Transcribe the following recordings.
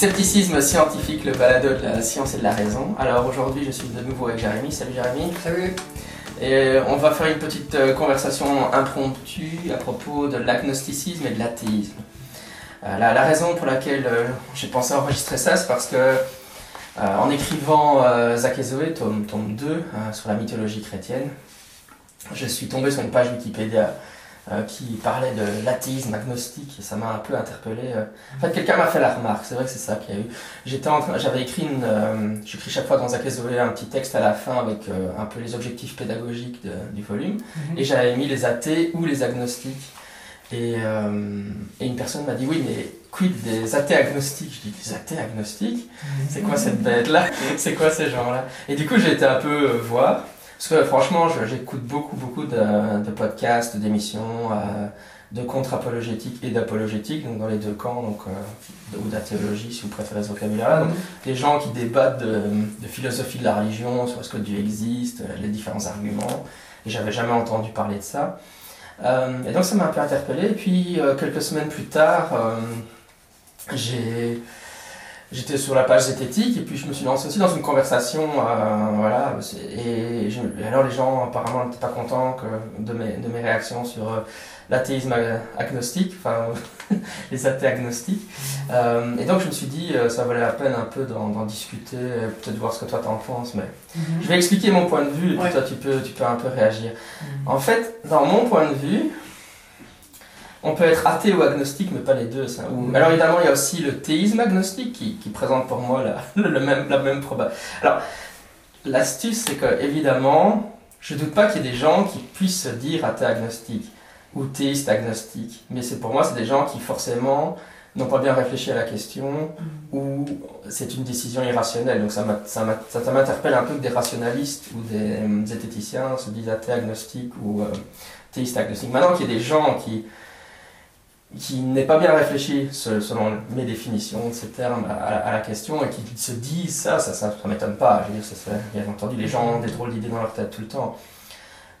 Scepticisme scientifique, le balado de la science et de la raison. Alors aujourd'hui, je suis de nouveau avec Jérémy. Salut Jérémy. Salut. Et on va faire une petite euh, conversation impromptue à propos de l'agnosticisme et de l'athéisme. Euh, la, la raison pour laquelle euh, j'ai pensé enregistrer ça, c'est parce que euh, en écrivant euh, Zach et Zoé, tome, tome 2, euh, sur la mythologie chrétienne, je suis tombé sur une page Wikipédia euh, qui parlait de l'athéisme agnostique et ça m'a un peu interpellé. euh. En fait, quelqu'un m'a fait la remarque, c'est vrai que c'est ça qu'il y a eu. J'étais en train, j'avais écrit une, euh, j'écris chaque fois dans Zoé un petit texte à la fin avec euh, un peu les objectifs pédagogiques de- du volume et j'avais mis les athées ou les agnostiques. Et, et une personne m'a dit oui mais quid des athées agnostiques? Je dis des athées agnostiques? C'est quoi cette bête-là? C'est quoi ces gens-là? Et du coup, j'ai été un peu voir. Parce que franchement, j'écoute beaucoup, beaucoup de, de podcasts, d'émissions, euh, de contre-apologétique et d'apologétique, donc dans les deux camps, donc, euh, ou d'athéologie, si vous préférez ce vocabulaire-là. Donc, des gens qui débattent de, de philosophie de la religion, sur est-ce que Dieu existe, euh, les différents arguments. Et j'avais jamais entendu parler de ça. Euh, et donc, ça m'a un peu interpellé. Et puis, quelques semaines plus tard, j'ai j'étais sur la page zététique et puis je me suis lancé aussi dans une conversation euh, voilà et, je- et alors les gens apparemment n'étaient pas contents que, de, mes, de mes réactions sur euh, l'athéisme ag- agnostique enfin les athées agnostiques. Euh, et donc je me suis dit euh, ça valait la peine un peu d'en d'en discuter euh, peut-être voir ce que toi t'en penses mais je vais expliquer mon point de vue et puis Ouais. toi tu peux, tu peux un peu réagir. En fait dans mon point de vue on peut être athée ou agnostique, mais pas les deux. ça. Ou- Alors évidemment, il y a aussi le théisme agnostique qui, qui présente pour moi la, le même, la même probabilité. Alors, l'astuce, c'est que évidemment, je doute pas qu'il y ait des gens qui puissent se dire athée agnostique ou théiste agnostique. Mais c'est pour moi, c'est des gens qui forcément n'ont pas bien réfléchi à la question ou c'est une décision irrationnelle. Donc ça m'interpelle un peu que des rationalistes ou des euh, zététiciens se disent athée agnostique ou euh, théiste agnostique. Maintenant qu'il y a des gens qui qui n'est pas bien réfléchi se- selon mes définitions de ces termes à, la question et qui se disent ça, ça, ça, ça m'étonne pas. Je veux dire, ça, ça- bien entendu, les gens ont des drôles d'idées dans leur tête tout le temps.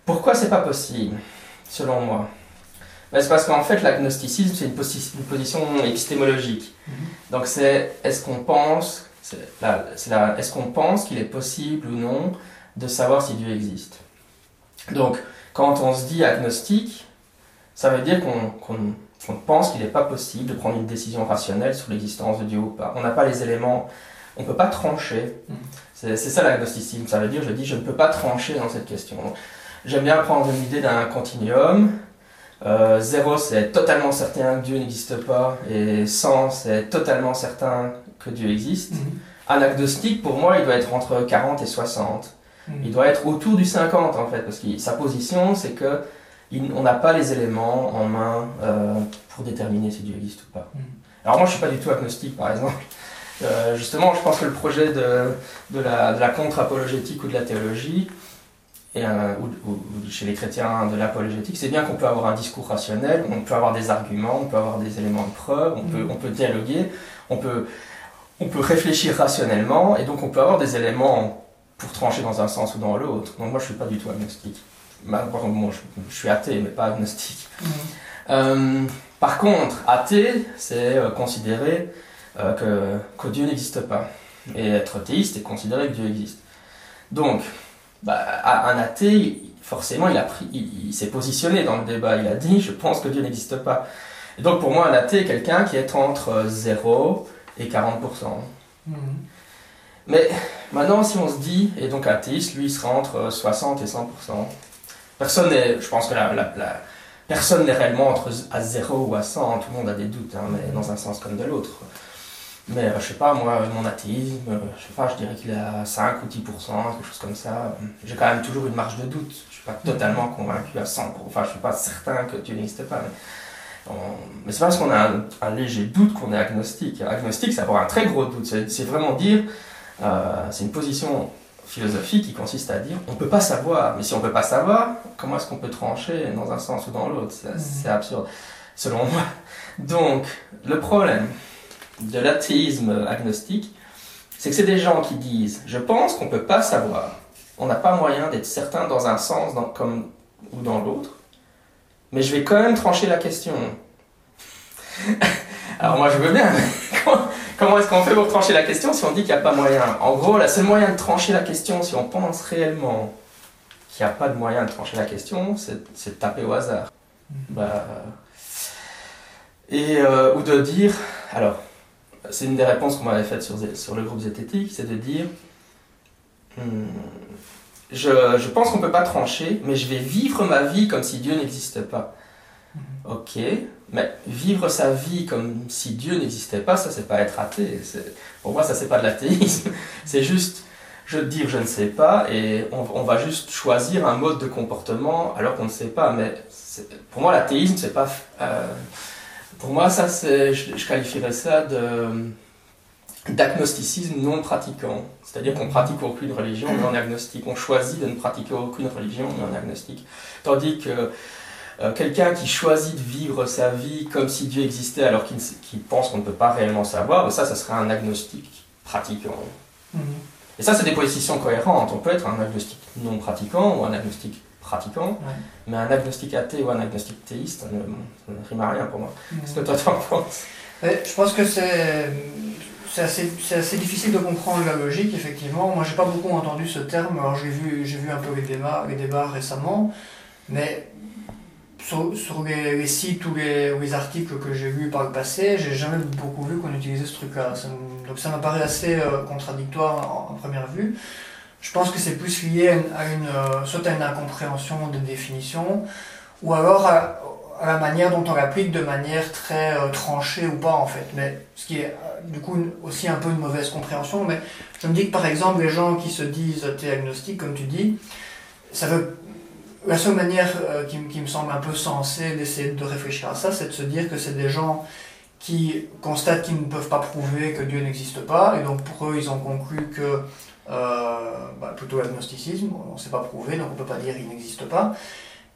Pourquoi c'est pas possible, selon moi? Ben, C'est parce qu'en fait, l'agnosticisme, c'est une, posi- une position épistémologique. Donc c'est est-ce qu'on pense, est-ce qu'on pense qu'il est possible ou non de savoir si Dieu existe? Donc, quand on se dit agnostique, ça veut dire qu'on qu'on- qu'on pense qu'il n'est pas possible de prendre une décision rationnelle sur l'existence de Dieu ou pas. On n'a pas les éléments, on ne peut pas trancher. Mhm. C'est ça l'agnosticisme, ça veut dire je dis je ne peux pas trancher dans cette question. J'aime bien prendre une idée d'un continuum. Euh, zéro, c'est totalement certain que Dieu n'existe pas, et 100, c'est totalement certain que Dieu existe. Un agnostique, pour moi, il doit être entre 40 et 60. Il doit être autour du 50 en fait, parce que sa position c'est que il- on n'a pas les éléments en main euh, pour déterminer si Dieu existe ou pas. Mhm. Alors moi je suis pas du tout agnostique par exemple. Euh, justement, je pense que le projet de, de la, contre-apologétique ou de la théologie, et, euh, ou, chez les chrétiens de l'apologétique, c'est bien qu'on peut avoir un discours rationnel, on peut avoir des arguments, on peut avoir des éléments de preuve, on peut, Mhm. on peut dialoguer, on peut, on peut réfléchir rationnellement, et donc on peut avoir des éléments pour trancher dans un sens ou dans l'autre. Donc moi je suis pas du tout agnostique. Bah, par contre, je, je suis athée, mais pas agnostique. Euh, par contre, athée, c'est euh, considérer euh, que, que Dieu n'existe pas. Et être théiste, c'est considérer que Dieu existe. Donc, bah, un athée, forcément, il, a pris, il, il s'est positionné dans le débat. Il a dit, je pense que Dieu n'existe pas. Et donc, pour moi, un athée est quelqu'un qui est entre 0 et 40%. Mais maintenant, si on se dit, et donc athéiste, lui, il sera entre 60 et 100%. Personne n'est, je pense que la, la- la- personne n'est réellement entre à 0 ou à 100, tout le monde a des doutes, hein, mais dans un sens comme de l'autre. Mais euh, je sais pas, moi, mon athéisme, euh, je sais pas, je dirais qu'il est à 5 ou 10%, quelque chose comme ça. J'ai quand même toujours une marge de doute. Je suis pas totalement convaincu à 100%, enfin, je suis pas certain que Dieu n'existe pas. Mais, on- mais c'est pas parce qu'on a un, un léger doute qu'on est agnostique. Agnostique, c'est avoir un très gros doute. C'est c'est vraiment dire, euh, c'est une position philosophique qui consiste à dire on peut pas savoir. Mais si on peut pas savoir, comment est-ce qu'on peut trancher dans un sens ou dans l'autre? C'est c'est absurde, selon moi. Donc, le problème de l'athéisme agnostique, c'est que c'est des gens qui disent je pense qu'on peut pas savoir. On n'a pas moyen d'être certain dans un sens dans- comme, ou dans l'autre. Mais je vais quand même trancher la question. Alors moi je veux bien, mais comment, comment est-ce qu'on fait pour trancher la question si on dit qu'il n'y a pas moyen? En gros, la seule moyen de trancher la question, si on pense réellement qu'il n'y a pas de moyen de trancher la question, c'est de taper au hasard. Mm. Bah, et, euh, ou de dire, alors, c'est une des réponses qu'on m'avait faites sur, sur le groupe zététique, c'est de dire, hmm, je, je, pense qu'on ne peut pas trancher, mais je vais vivre ma vie comme si Dieu n'existait pas. Mm-hmm. Ok, mais vivre sa vie comme si Dieu n'existait pas, ça c'est pas être athée. Pour moi, ça c'est pas de l'athéisme. c'est juste je dire je ne sais pas et on, va juste choisir un mode de comportement alors qu'on ne sait pas. Mais pour moi, l'athéisme, c'est pas. Euh, pour moi, ça, c'est, je, qualifierais ça de d'agnosticisme non pratiquant. C'est-à-dire qu'on pratique aucune religion, on est agnostique. On choisit de ne pratiquer aucune religion, on est agnostique. Tandis que euh, quelqu'un qui choisit de vivre sa vie comme si Dieu existait alors qu'il pense qu'on ne peut pas réellement savoir, ça, ça serait un agnostique pratiquant. Mhm. Et ça, c'est des positions cohérentes. On peut être un agnostique non pratiquant ou un agnostique pratiquant, mais un agnostique athée ou un agnostique théiste, ça ne, rime à rien pour moi. Mhm. Qu'est-ce que toi, tu en penses Je pense que c'est c'est assez, assez, difficile de comprendre la logique, effectivement. Moi, j'ai pas beaucoup entendu ce terme. Alors, j'ai vu, j'ai vu un peu les débats, les débats récemment, mais sur, les, sites ou les, les, articles que j'ai lus par le passé, j'ai jamais beaucoup vu qu'on utilisait ce truc-là. donc ça m'apparaît assez euh, contradictoire en, première vue. Je pense que c'est plus lié à une, euh, soit à une incompréhension des définitions, ou alors à, la manière dont on l'applique de manière très euh, tranchée ou pas en fait. Mais ce qui est du coup aussi un peu une mauvaise compréhension. Mais je me dis que par exemple les gens qui se disent agnostiques, comme tu dis, ça veut la seule manière euh, qui, me semble un peu sensée d'essayer de réfléchir à ça, c'est de se dire que c'est des gens qui constatent qu'ils ne peuvent pas prouver que Dieu n'existe pas, et donc pour eux, ils ont conclu que, euh, bah, plutôt l'agnosticisme, on ne sait pas prouver, donc on ne peut pas dire qu'il n'existe pas,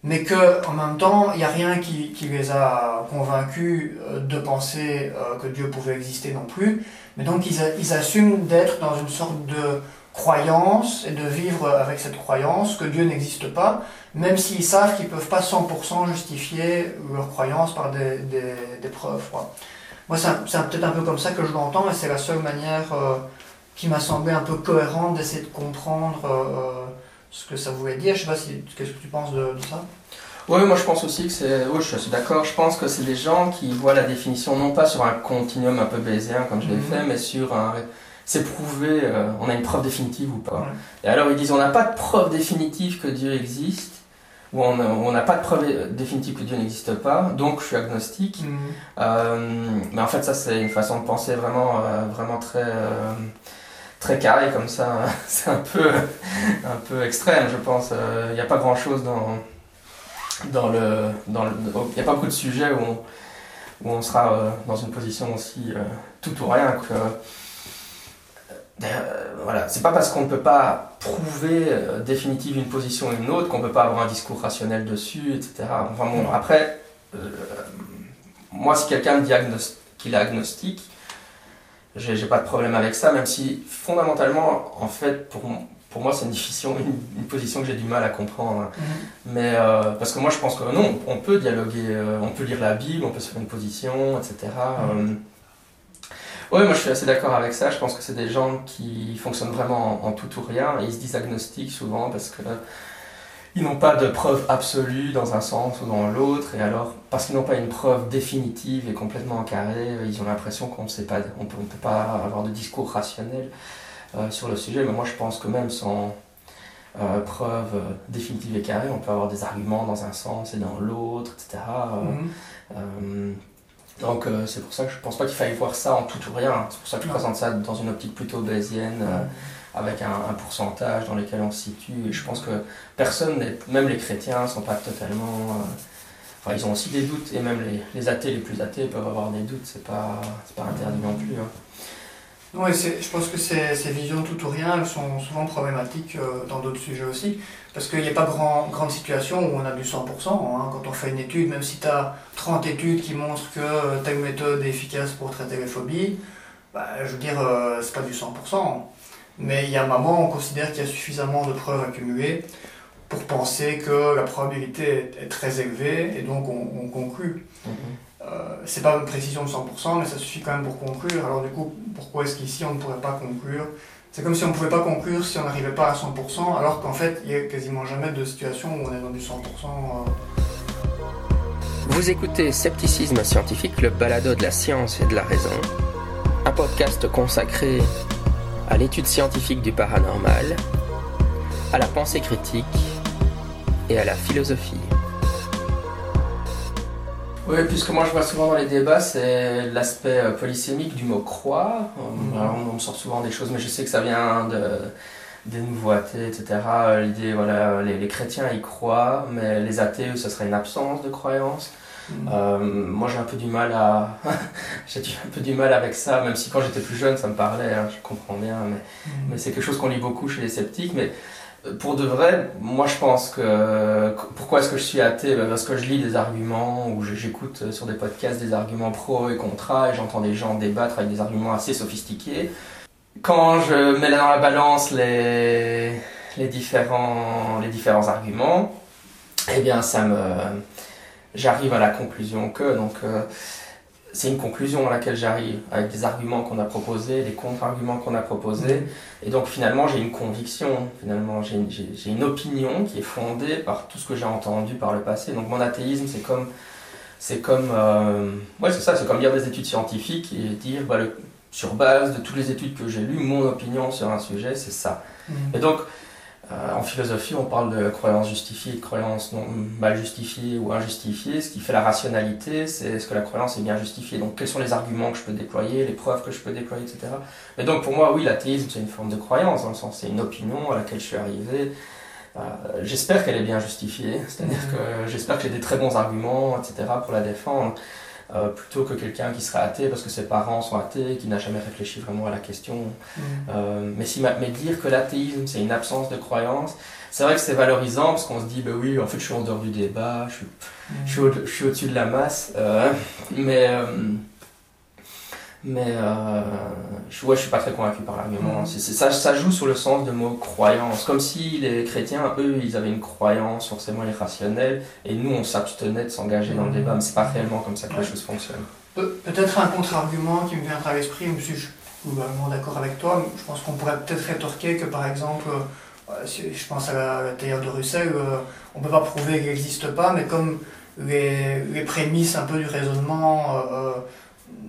mais qu'en même temps, il n'y a rien qui, qui, les a convaincus euh, de penser que Dieu pouvait exister non plus, mais donc ils, ils assument d'être dans une sorte de croyance et de vivre avec cette croyance que Dieu n'existe pas, même s'ils savent qu'ils ne peuvent pas 100% justifier leur croyance par des, des, des preuves. Moi, c'est peut-être un peu comme ça que je l'entends, et c'est la seule manière euh, qui m'a semblé un peu cohérente d'essayer de comprendre euh, ce que ça voulait dire. Je sais pas si, qu'est-ce que tu penses de, ça? Oui, moi je pense aussi que c'est. Oui, je suis d'accord. Je pense que c'est des gens qui voient la définition non pas sur un continuum un peu bayésien comme je l'ai mhm. fait, mais sur un, c'est prouvé, euh, on a une preuve définitive ou pas. Et alors ils disent on n'a pas de preuve définitive que Dieu existe, ou on n'a pas de preuve définitive que Dieu n'existe pas, donc je suis agnostique. Mhm. Euh, mais en fait ça c'est une façon de penser vraiment, euh, vraiment très, très carré comme ça. c'est un peu, un peu extrême je pense. Il n'y a pas grand chose dans, dans le... Il n'y a pas beaucoup de sujets où on, où on sera dans une position aussi tout ou rien que euh, voilà, c'est pas parce qu'on ne peut pas prouver euh, définitive une position ou une autre qu'on peut pas avoir un discours rationnel dessus, etc. Enfin bon, après, euh, moi si quelqu'un me dit qu'il est agnostique, j'ai pas de problème avec ça, même si fondamentalement, en fait, pour, pour moi c'est une, une, une, position que j'ai du mal à comprendre. Mm-hmm. Mais parce que moi je pense que non, on peut dialoguer, on peut lire la Bible, on peut se faire une position, etc. Oui, moi je suis assez d'accord avec ça. Je pense que c'est des gens qui fonctionnent vraiment en, tout ou rien et ils se disent agnostiques souvent parce que ils n'ont pas de preuve absolue dans un sens ou dans l'autre et alors parce qu'ils n'ont pas une preuve définitive et complètement carrée, ils ont l'impression qu'on ne sait pas, on peut, peut pas avoir de discours rationnel euh, sur le sujet. Mais moi je pense que même sans euh, preuve définitive et carrée, on peut avoir des arguments dans un sens et dans l'autre, etc. Donc euh, c'est pour ça que je pense pas qu'il faille voir ça en tout ou rien. C'est pour ça que je présente ça dans une optique plutôt bayésienne, euh, avec un, pourcentage dans lequel on se situe. Et je pense que personne, même les chrétiens, sont pas totalement. Euh, enfin, ils ont aussi des doutes, et même les, les, athées les plus athées peuvent avoir des doutes, c'est pas, pas interdit non plus. Hein. Oui, je pense que ces, ces, visions tout ou rien elles sont souvent problématiques euh, dans d'autres sujets aussi. Parce qu'il n'y a pas grand, grande situation où on a du 100%. Hein. Quand on fait une étude, même si tu as 30 études qui montrent que euh, telle méthode est efficace pour traiter les phobies, bah, je veux dire, euh, c'est pas du 100%. Mais il y a un moment, on considère qu'il y a suffisamment de preuves accumulées pour penser que la probabilité est, très élevée et donc on, conclut. Mm-hmm. Euh, c'est pas une précision de 100%, mais ça suffit quand même pour conclure. Alors du coup, pourquoi est-ce qu'ici on ne pourrait pas conclure? C'est comme si on ne pouvait pas conclure si on n'arrivait pas à 100%, alors qu'en fait, il n'y a quasiment jamais de situation où on est dans du 100%. Vous écoutez Scepticisme scientifique, le balado de la science et de la raison, un podcast consacré à l'étude scientifique du paranormal, à la pensée critique et à la philosophie. Oui, puisque moi je vois souvent dans les débats, c'est l'aspect euh, polysémique du mot croire. Euh, alors, on me sort souvent des choses, mais je sais que ça vient de, des nouveautés, etc. Euh, l'idée, voilà, les, chrétiens y croient, mais les athées, ça serait une absence de croyance. Mm. moi j'ai un peu du mal à j'ai un peu du mal avec ça même si quand j'étais plus jeune ça me parlait hein, je comprends bien mais, mm. mais c'est quelque chose qu'on lit beaucoup chez les sceptiques mais pour de vrai, moi je pense que pourquoi est-ce que je suis athée? Ben, Parce que je lis des arguments ou j'écoute sur des podcasts des arguments pro et contra et j'entends des gens débattre avec des arguments assez sophistiqués. Quand je mets dans la balance les, les, différents, les différents arguments, eh bien ça me j'arrive à la conclusion que donc euh, c'est une conclusion à laquelle j'arrive avec des arguments qu'on a proposés, des contre-arguments qu'on a proposés. Et donc finalement, j'ai une conviction, finalement, j'ai une, une, opinion qui est fondée par tout ce que j'ai entendu par le passé. Donc mon athéisme, c'est comme, c'est comme, euh, ouais, c'est ça, c'est comme lire des études scientifiques et dire, bah, le, sur base de toutes les études que j'ai lues, mon opinion sur un sujet, c'est ça. Mmh. Et donc, en philosophie, on parle de croyances justifiées et de croyances non, mal justifiées ou injustifiées. Ce qui fait la rationalité, c'est est-ce que la croyance est bien justifiée. Donc, quels sont les arguments que je peux déployer, les preuves que je peux déployer, etc. Mais donc, pour moi, oui, l'athéisme, c'est une forme de croyance, dans le sens, c'est une opinion à laquelle je suis arrivé. Euh, j'espère qu'elle est bien justifiée, c'est-à-dire mmh. que j'espère que j'ai des très bons arguments, etc., pour la défendre. Euh, plutôt que quelqu'un qui serait athée parce que ses parents sont athées, qui n'a jamais réfléchi vraiment à la question. Mm. Euh, mais, si, mais dire que l'athéisme, c'est une absence de croyance, c'est vrai que c'est valorisant parce qu'on se dit, bah oui, en fait, je suis en dehors du débat, je suis, mm. je suis, au, dessus de la masse. Euh, mais mais euh, je, ouais, je suis pas très convaincu par l'argument. Mhm. Ça, ça joue sur le sens de mot croyance. Comme si les chrétiens, eux, ils avaient une croyance forcément irrationnelle et nous, on s'abstenait de s'engager dans le mhm. débat. Mais c'est pas réellement comme ça que les choses fonctionnent. peut-être un contre-argument qui me viendra à l'esprit, je suis globalement d'accord avec toi. Je pense qu'on pourrait peut-être rétorquer que par exemple, euh, je pense à la, théorie de Russell, euh, on ne peut pas prouver qu'elle n'existe pas, mais comme les, les, prémices un peu du raisonnement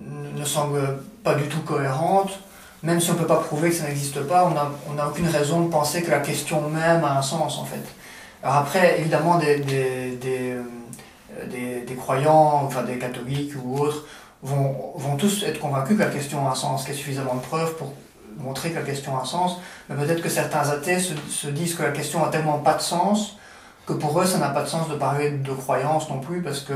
ne semble pas du tout cohérente. Même si on ne peut pas prouver que ça n'existe pas, on n'a aucune raison de penser que la question même a un sens en fait. Alors après, évidemment, des, des, des, euh, des, croyants, enfin des catholiques ou autres, vont, vont tous être convaincus que la question a un sens, qu'il y a suffisamment de preuves pour montrer que la question a un sens. Mais peut-être que certains athées se, se disent que la question a tellement pas de sens que pour eux, ça n'a pas de sens de parler de croyance non plus, parce que,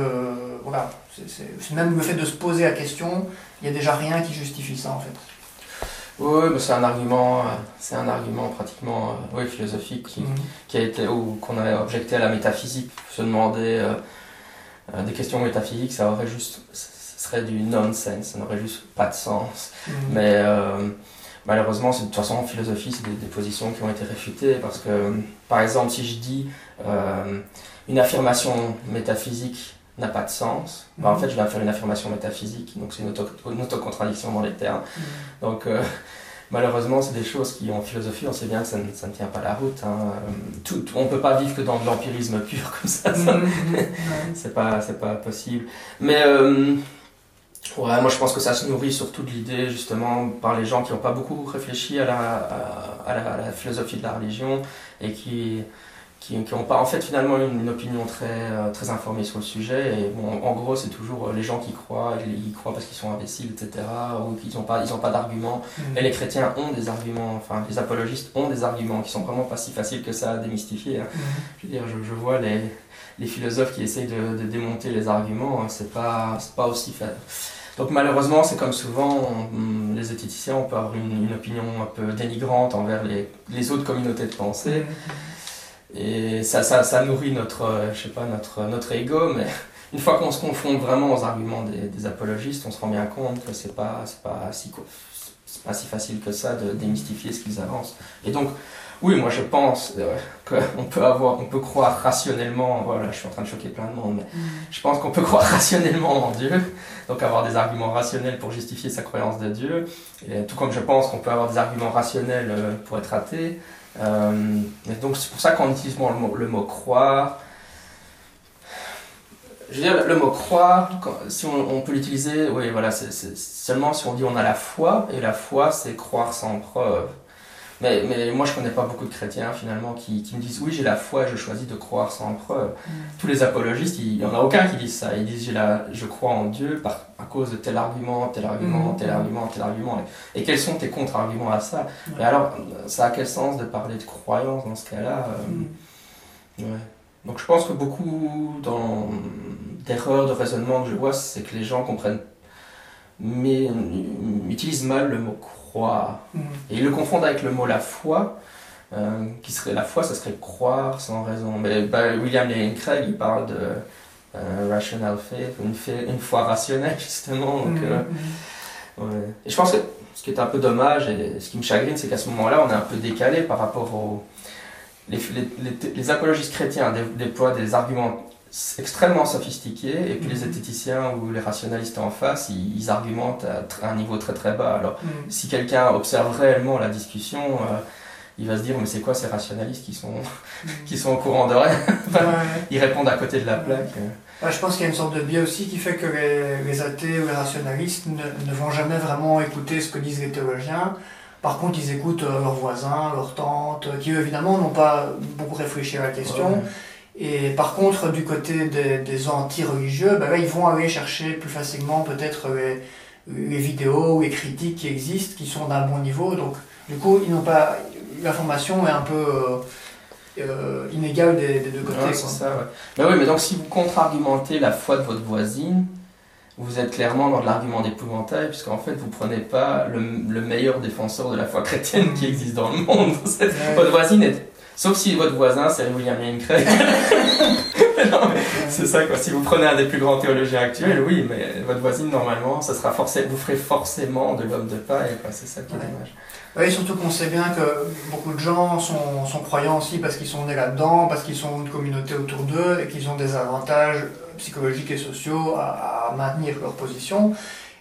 voilà, c'est même le fait de se poser la question, il n'y a déjà rien qui justifie ça, en fait. Oui, c'est un argument, c'est un argument pratiquement euh, oui, philosophique qui, mhm. qui, a été ou qu'on a objecté à la métaphysique. Se demander euh, euh, des questions métaphysiques, ça aurait juste, ce serait du nonsense, ça n'aurait juste pas de sens. Mhm. Mais malheureusement, de toute façon, en philosophie, c'est des, positions qui ont été réfutées parce que, par exemple, si je dis euh, une affirmation métaphysique n'a pas de sens, bah, en mhm. fait, je viens faire une affirmation métaphysique, donc c'est une, auto, autocontradiction dans les termes. Mhm. Donc, euh, malheureusement, c'est des choses qui, en philosophie, on sait bien que ça ne, ça ne tient pas la route. Hein. Tout, on ne peut pas vivre que dans de l'empirisme pur comme ça, ça mhm. c'est pas, pas possible. Mais. Euh, Ouais, moi je pense que ça se nourrit surtout de l'idée justement par les gens qui n'ont pas beaucoup réfléchi à la, à, la, philosophie de la religion et qui qui n'ont pas en fait finalement une, opinion très, euh, très informée sur le sujet. Et bon, en gros, c'est toujours euh, les gens qui croient, ils, croient parce qu'ils sont imbéciles, etc., ou qu'ils n'ont pas, ils pas d'arguments. Mm. Et les chrétiens ont des arguments, enfin les apologistes ont des arguments qui sont vraiment pas si faciles que ça à démystifier. Hein. Mm. Je veux dire, je, je vois les, les, philosophes qui essayent de, de démonter les arguments, hein, c'est pas, pas aussi facile donc malheureusement, c'est comme souvent, les éthiciens, on peut avoir une, opinion un peu dénigrante envers les, les, autres communautés de pensée. Et ça, ça, ça nourrit notre, je sais pas, notre, notre ego, mais une fois qu'on se confronte vraiment aux arguments des, des, apologistes, on se rend bien compte que c'est pas, pas si c'est pas si facile que ça de démystifier ce qu'ils avancent. Et donc, oui, moi je pense euh, qu'on peut avoir, on peut croire rationnellement, voilà, je suis en train de choquer plein de monde, mais Mm. je pense qu'on peut croire rationnellement en Dieu, donc avoir des arguments rationnels pour justifier sa croyance de Dieu, et tout comme je pense qu'on peut avoir des arguments rationnels euh, pour être athée. Euh, donc c'est pour ça qu'en utilisant le mot, croire, je veux dire, le mot croire, si on, on peut l'utiliser, oui, voilà, c'est seulement si on dit on a la foi, et la foi, c'est croire sans preuve. Mais, mais moi, je connais pas beaucoup de chrétiens, finalement, qui, qui me disent, oui, j'ai la foi, je choisis de croire sans preuve. Tous les apologistes, il y en a aucun qui disent ça. Ils disent, j'ai la, je crois en Dieu par, à cause de tel argument, tel argument, Mhm. tel argument, tel argument. Et, et quels sont tes contre-arguments à ça? Ouais. Et alors, ça a quel sens de parler de croyance dans ce cas-là euh, Mm. Ouais. Donc je pense que beaucoup dans d'erreurs de raisonnement que je vois, c'est que les gens comprennent, mais euh, utilisent mal le mot croire. Mm. Et ils le confondent avec le mot la foi, euh, qui serait la foi, ça serait croire sans raison. Mais bah, William Lane Craig, il parle de euh, rational faith, une, foi rationnelle justement. Donc, Mm. euh, Ouais. Et je pense que ce qui est un peu dommage et ce qui me chagrine, c'est qu'à ce moment-là, on est un peu décalé par rapport aux. Les, les, les- les apologistes chrétiens dé- déploient des arguments extrêmement sophistiqués et puis les Mhm. zététiciens ou les rationalistes en face, ils, ils argumentent à un niveau très très bas. Alors, Mm. si quelqu'un observe réellement la discussion, euh, il va se dire Mais c'est quoi ces rationalistes qui sont, qui sont au courant de rien? Ouais. Ils répondent à côté de la plaque. Ouais, je pense qu'il y a une sorte de biais aussi qui fait que les, les athées ou les rationalistes ne, ne vont jamais vraiment écouter ce que disent les théologiens. Par contre, ils écoutent euh, leurs voisins, leurs tantes, euh, qui eux, évidemment n'ont pas beaucoup réfléchi à la question. Ouais. Et par contre, du côté des, des anti-religieux, là, ils vont aller chercher plus facilement peut-être les, les vidéos ou les critiques qui existent, qui sont d'un bon niveau. Donc, du coup, ils n'ont pas. L'information est un peu euh, euh, inégale des, des deux côtés. Ouais, ça, ouais. Mais oui, mais donc si vous contre-argumentez la foi de votre voisine, vous êtes clairement dans de l'argument d'épouvantail, puisqu'en fait, vous prenez pas le, le meilleur défenseur de la foi chrétienne qui existe dans le monde. Votre voisine est... Sauf si votre voisin, c'est William Craig. non, mais c'est ça, quoi. Si vous prenez un des plus grands théologiens actuels, oui, mais votre voisine, normalement, ça sera forcé... vous ferez forcément de l'homme de paille, quoi. C'est ça qui est Ouais. dommage. Oui, surtout qu'on sait bien que beaucoup de gens sont, sont croyants aussi parce qu'ils sont nés là-dedans, parce qu'ils sont une communauté autour d'eux et qu'ils ont des avantages psychologiques et sociaux à, à maintenir leur position.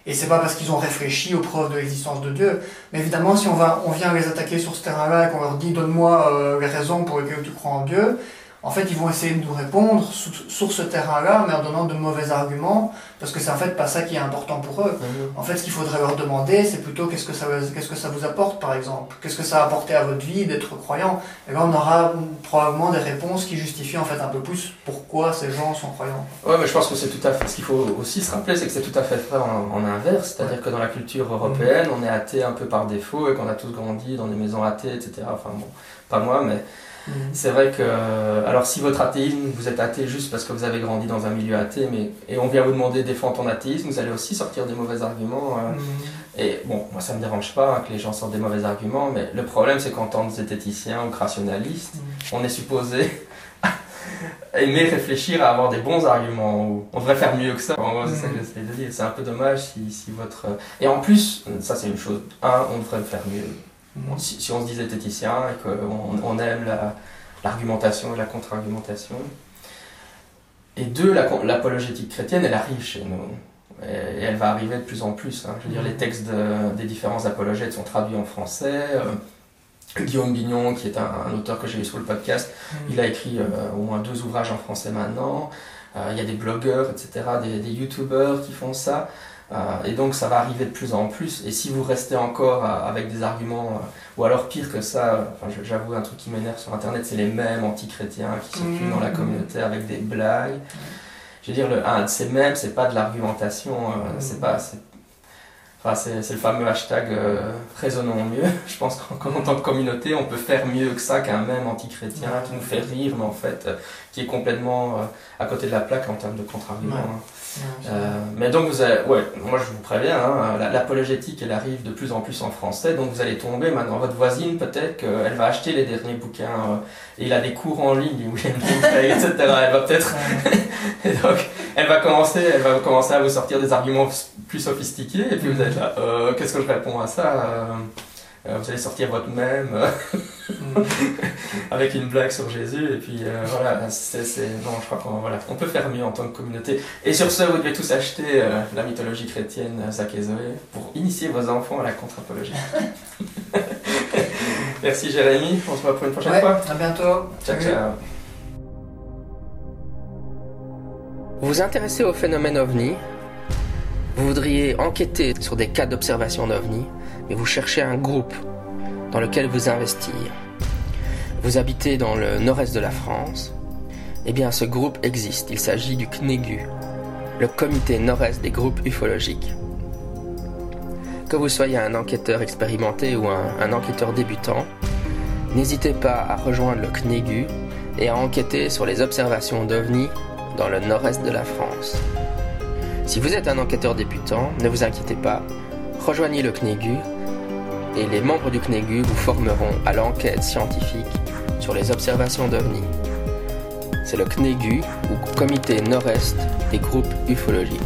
Et c'est pas parce qu'ils ont réfléchi aux preuves de l'existence de Dieu. Mais évidemment, si on, va, on vient les attaquer sur ce terrain-là et qu'on leur dit donne-moi euh, les raisons pour lesquelles tu crois en Dieu, en fait, ils vont essayer de nous répondre sur, sur ce terrain-là, mais en donnant de mauvais arguments, parce que c'est en fait pas ça qui est important pour eux. En fait, ce qu'il faudrait leur demander, c'est plutôt qu'est-ce que, ça, qu'est-ce que ça vous apporte, par exemple? Qu'est-ce que ça a apporté à votre vie d'être croyant? Et là, on aura probablement des réponses qui justifient en fait un peu plus pourquoi ces gens sont croyants. Ouais, mais je pense que c'est tout à fait. Ce qu'il faut aussi se rappeler, c'est que c'est tout à fait vrai en, en inverse. C'est-à-dire que dans la culture européenne, on est athée un peu par défaut et qu'on a tous grandi dans des maisons athées, etc. Enfin bon, pas moi, mais c'est vrai que. Alors, si votre athéisme, vous êtes athée juste parce que vous avez grandi dans un milieu athée, mais et on vient vous demander défendre ton athéisme, vous allez aussi sortir des mauvais arguments. euh, Mm. et bon, moi ça me dérange pas hein, que les gens sortent des mauvais arguments, mais le problème c'est qu'en tant que zététicien ou que rationaliste, on est supposé aimer réfléchir à avoir des bons arguments. Ou on devrait faire mieux que ça. En gros, c'est ça que j'essaie de dire. C'est un peu dommage si, si votre. Et en plus, ça c'est une chose. Un, on devrait le faire mieux. Si, si on se dit zététicien et qu'on on aime la- l'argumentation et la contre-argumentation. Et deux, la l'apologétique chrétienne, elle arrive chez nous. Et, et elle va arriver de plus en plus. hein. Je veux dire, les textes de- des différents apologètes sont traduits en français. Euh, Guillaume Bignon, qui est un, un auteur que j'ai eu sur le podcast, il a écrit euh, au moins deux ouvrages en français maintenant. Euh, il y a des blogueurs, etc., des, des youtubeurs qui font ça. Euh, et donc ça va arriver de plus en plus. Et si vous restez encore euh, avec des arguments, euh, ou alors pire que ça, enfin, j'avoue un truc qui m'énerve sur Internet, c'est les mêmes anti-chrétiens qui circulent Mhm. dans la communauté avec des blagues. Je veux dire, le, un de ces mêmes, c'est pas de l'argumentation, euh, c'est pas... c'est- Enfin, c'est c'est le fameux hashtag euh, raisonnons mieux. Je pense qu'en qu'en tant que communauté, on peut faire mieux que ça qu'un même anti-chrétien qui nous fait rire, mais en fait, euh, qui est complètement à côté de la plaque en termes de contre-arguments. Ouais. hein. Euh, mais donc, vous avez, ouais, moi je vous préviens, hein, l'apologétique elle arrive de plus en plus en français, donc vous allez tomber maintenant. Votre voisine, peut-être qu'elle va acheter les derniers bouquins, euh, et il a des cours en ligne, William etc. Elle va peut-être. et donc, elle va, commencer, elle va commencer à vous sortir des arguments plus sophistiqués, et puis vous êtes là, euh, qu'est-ce que je réponds à ça vous allez sortir votre même mm. avec une blague sur Jésus et puis euh, voilà c'est non je crois qu'on voilà on peut faire mieux en tant que communauté. Et sur ce vous devez tous acheter euh, la mythologie chrétienne Zach et Zoé pour initier vos enfants à la contre-apologie. Merci Jérémy. On se voit pour une prochaine fois. à bientôt. Ciao ciao. Vous vous intéressez au phénomène ovni? Vous voudriez enquêter sur des cas d'observation d'ovni et vous cherchez un groupe dans lequel vous investir. Vous habitez dans le nord-est de la France, eh bien ce groupe existe, il s'agit du CNEGU, le comité nord-est des groupes ufologiques. Que vous soyez un enquêteur expérimenté ou un, un enquêteur débutant, n'hésitez pas à rejoindre le CNEGU et à enquêter sur les observations d'OVNI dans le nord-est de la France. Si vous êtes un enquêteur débutant, ne vous inquiétez pas, rejoignez le CNEGU et les membres du CNEGU vous formeront à l'enquête scientifique sur les observations d'OVNI. C'est le CNEGU ou Comité Nord-Est des groupes ufologiques.